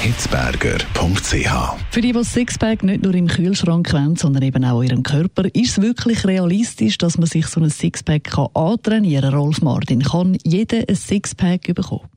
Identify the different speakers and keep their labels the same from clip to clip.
Speaker 1: hitzberger.ch.
Speaker 2: Für die, die Sixpack nicht nur im Kühlschrank wollen, sondern eben auch in ihrem Körper, ist es wirklich realistisch, dass man sich so ein Sixpack antrainieren kann? Rolf Martin, kann jeder ein Sixpack bekommen?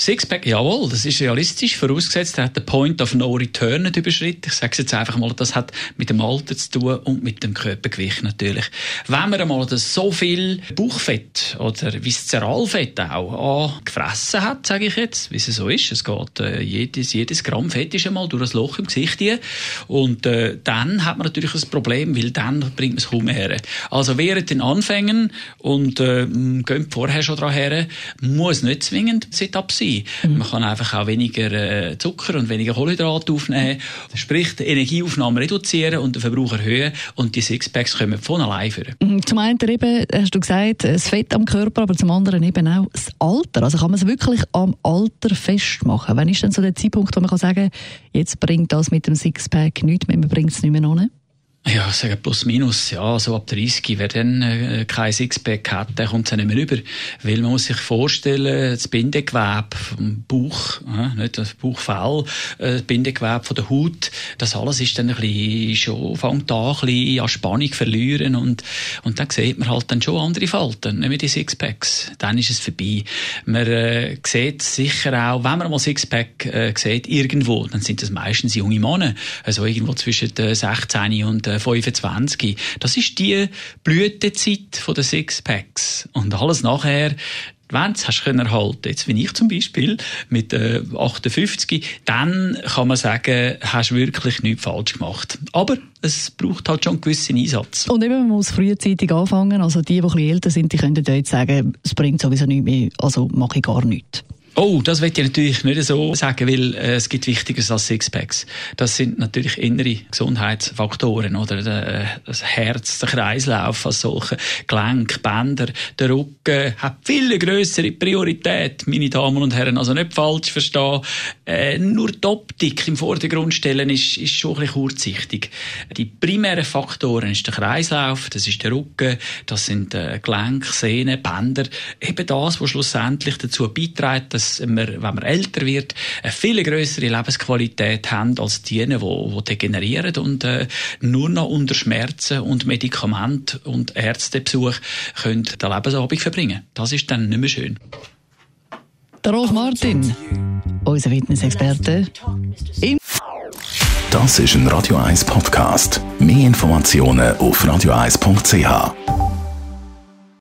Speaker 3: Sixpack, jawohl, das ist realistisch, vorausgesetzt, er hat den Point of No Return nicht überschritten. Ich sage es jetzt einfach mal, das hat mit dem Alter zu tun und mit dem Körpergewicht natürlich. Wenn man einmal so viel Bauchfett oder Viszeralfett auch gefressen hat, sage ich jetzt, wie es so ist, es geht, äh, jedes, jedes Gramm Fett ist einmal durch das Loch im Gesicht hier und äh, dann hat man natürlich ein Problem, weil dann bringt man es kaum her. Also während den Anfängen und äh, gehen vorher schon dran her, muss nicht zwingend Sit-Up sein sein. Mhm. Man kann einfach auch weniger äh, Zucker und weniger Kohlenhydrate aufnehmen, sprich die Energieaufnahme reduzieren und den Verbrauch erhöhen und die Sixpacks kommen von allein führen.
Speaker 2: Mhm. Zum einen eben, hast du gesagt, das Fett am Körper, aber zum anderen eben auch das Alter. Also kann man es wirklich am Alter festmachen? Wann ist denn so der Zeitpunkt, wo man kann sagen, jetzt bringt das mit dem Sixpack nichts mehr, man bringt es nicht mehr an?
Speaker 3: Ja, sagen plus minus, ja, so ab 30, wer dann äh, kein Sixpack hat, der kommt es nicht mehr rüber. Weil man muss sich vorstellen, das Bindegewebe vom Bauch, äh, nicht das Bauchfell, äh, das Bindegewebe von der Haut, das alles ist dann ein bisschen, schon, fängt an, ein bisschen an Spannung verlieren und, und dann sieht man halt dann schon andere Falten, nicht mehr die Sixpacks. Dann ist es vorbei. Man äh, sieht sicher auch, wenn man mal Sixpack äh, sieht, irgendwo, dann sind das meistens junge Männer, also irgendwo zwischen äh, 16 und 25. Das ist die Blütezeit der Sixpacks. Und alles nachher, wenn du können erhalten, jetzt wie ich zum Beispiel mit äh, 58, dann kann man sagen, hast du wirklich nichts falsch gemacht. Aber es braucht halt schon einen gewissen Einsatz.
Speaker 2: Und eben, man muss frühzeitig anfangen. Also die, die ein bisschen älter sind, die können jetzt sagen, es bringt sowieso nichts mehr, also mache ich gar nichts.
Speaker 3: Oh, das will ich natürlich nicht so sagen, weil äh, es gibt Wichtigeres als Sixpacks. Das sind natürlich innere Gesundheitsfaktoren, oder? Äh, das Herz, der Kreislauf als solche, Gelenk, Bänder, der Rücken hat viel größere Priorität, meine Damen und Herren. Also nicht falsch verstehen. Äh, nur die Optik im Vordergrund stellen ist, ist schon ein bisschen kurzsichtig. Die primären Faktoren ist der Kreislauf, das ist der Rücken, das sind äh, Gelenk, Sehnen, Bänder. Eben das, was schlussendlich dazu beiträgt, dass wir, wenn man älter wird, eine viel größere Lebensqualität haben als die, die, die degenerieren und äh, nur noch unter Schmerzen und Medikament und Ärztebesuch können den Lebensabend verbringen. Das ist dann nicht mehr schön.
Speaker 2: Der Rolf Martin, unser Fitnessexperte.
Speaker 1: Das ist ein Radio 1 Podcast. Mehr Informationen auf radio1.ch.